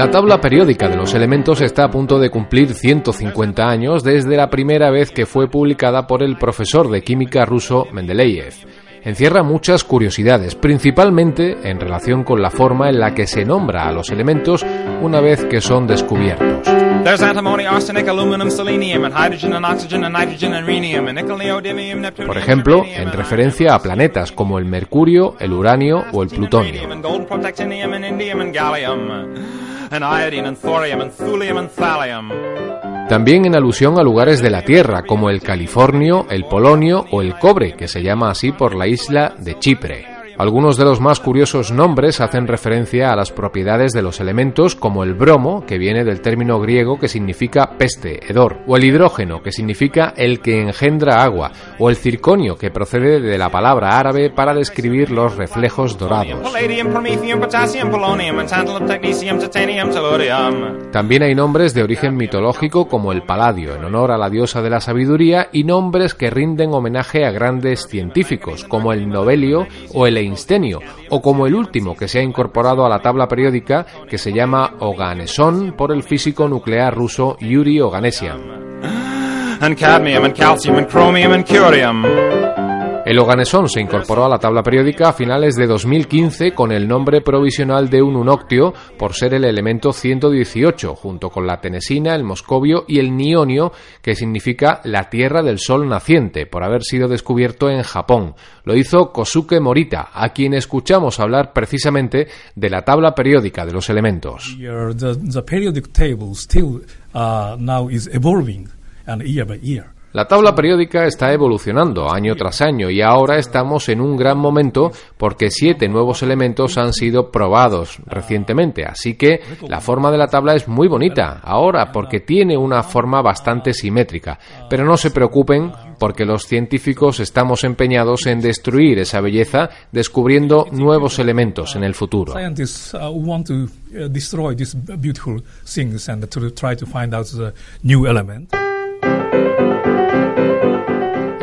La tabla periódica de los elementos está a punto de cumplir 150 años desde la primera vez que fue publicada por el profesor de química ruso Mendeleev. Encierra muchas curiosidades, principalmente en relación con la forma en la que se nombra a los elementos una vez que son descubiertos. Por ejemplo, en referencia a planetas como el Mercurio, el Uranio o el Plutonio. También en alusión a lugares de la Tierra, como el Californio, el Polonio o el Cobre, que se llama así por la isla de Chipre. Algunos de los más curiosos nombres hacen referencia a las propiedades de los elementos como el bromo, que viene del término griego que significa peste, hedor, o el hidrógeno, que significa el que engendra agua, o el circonio, que procede de la palabra árabe para describir los reflejos dorados. También hay nombres de origen mitológico como el paladio, en honor a la diosa de la sabiduría, y nombres que rinden homenaje a grandes científicos como el Novelio o el o como el último que se ha incorporado a la tabla periódica que se llama Oganeson por el físico nuclear ruso Yuri Oganesian. El oganesón se incorporó a la tabla periódica a finales de 2015 con el nombre provisional de un unoctio por ser el elemento 118, junto con la tenesina, el moscovio y el nionio, que significa la tierra del sol naciente, por haber sido descubierto en Japón. Lo hizo Kosuke Morita, a quien escuchamos hablar precisamente de la tabla periódica de los elementos. La tabla periódica está evolucionando año tras año y ahora estamos en un gran momento porque siete nuevos elementos han sido probados recientemente. Así que la forma de la tabla es muy bonita ahora porque tiene una forma bastante simétrica. Pero no se preocupen porque los científicos estamos empeñados en destruir esa belleza descubriendo nuevos elementos en el futuro.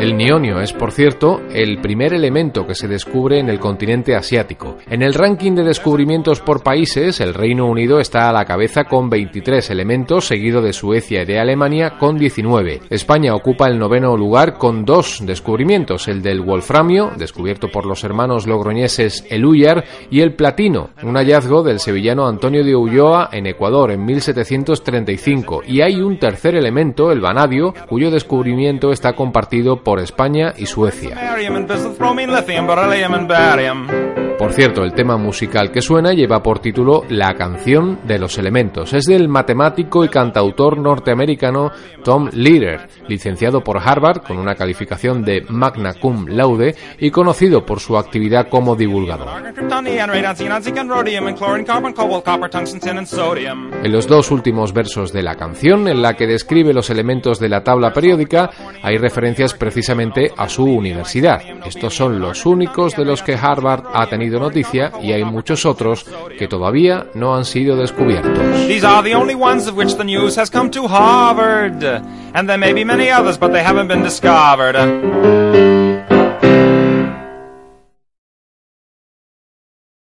El nionio es, por cierto, el primer elemento que se descubre en el continente asiático. En el ranking de descubrimientos por países, el Reino Unido está a la cabeza con 23 elementos, seguido de Suecia y de Alemania con 19. España ocupa el noveno lugar con dos descubrimientos, el del wolframio, descubierto por los hermanos logroñeses Eluyar, y el platino, un hallazgo del sevillano Antonio de Ulloa en Ecuador en 1735. Y hay un tercer elemento, el vanadio, cuyo descubrimiento está compartido por España y Suecia. Por cierto, el tema musical que suena lleva por título La canción de los elementos. Es del matemático y cantautor norteamericano Tom Leader, licenciado por Harvard con una calificación de magna cum laude y conocido por su actividad como divulgador. En los dos últimos versos de la canción, en la que describe los elementos de la tabla periódica, hay referencias precisamente a su universidad. Estos son los únicos de los que Harvard ha tenido noticia y hay muchos otros que todavía no han sido descubiertos. These are the only ones of which the news has come to Harvard. And there may be many others, but they haven't been discovered.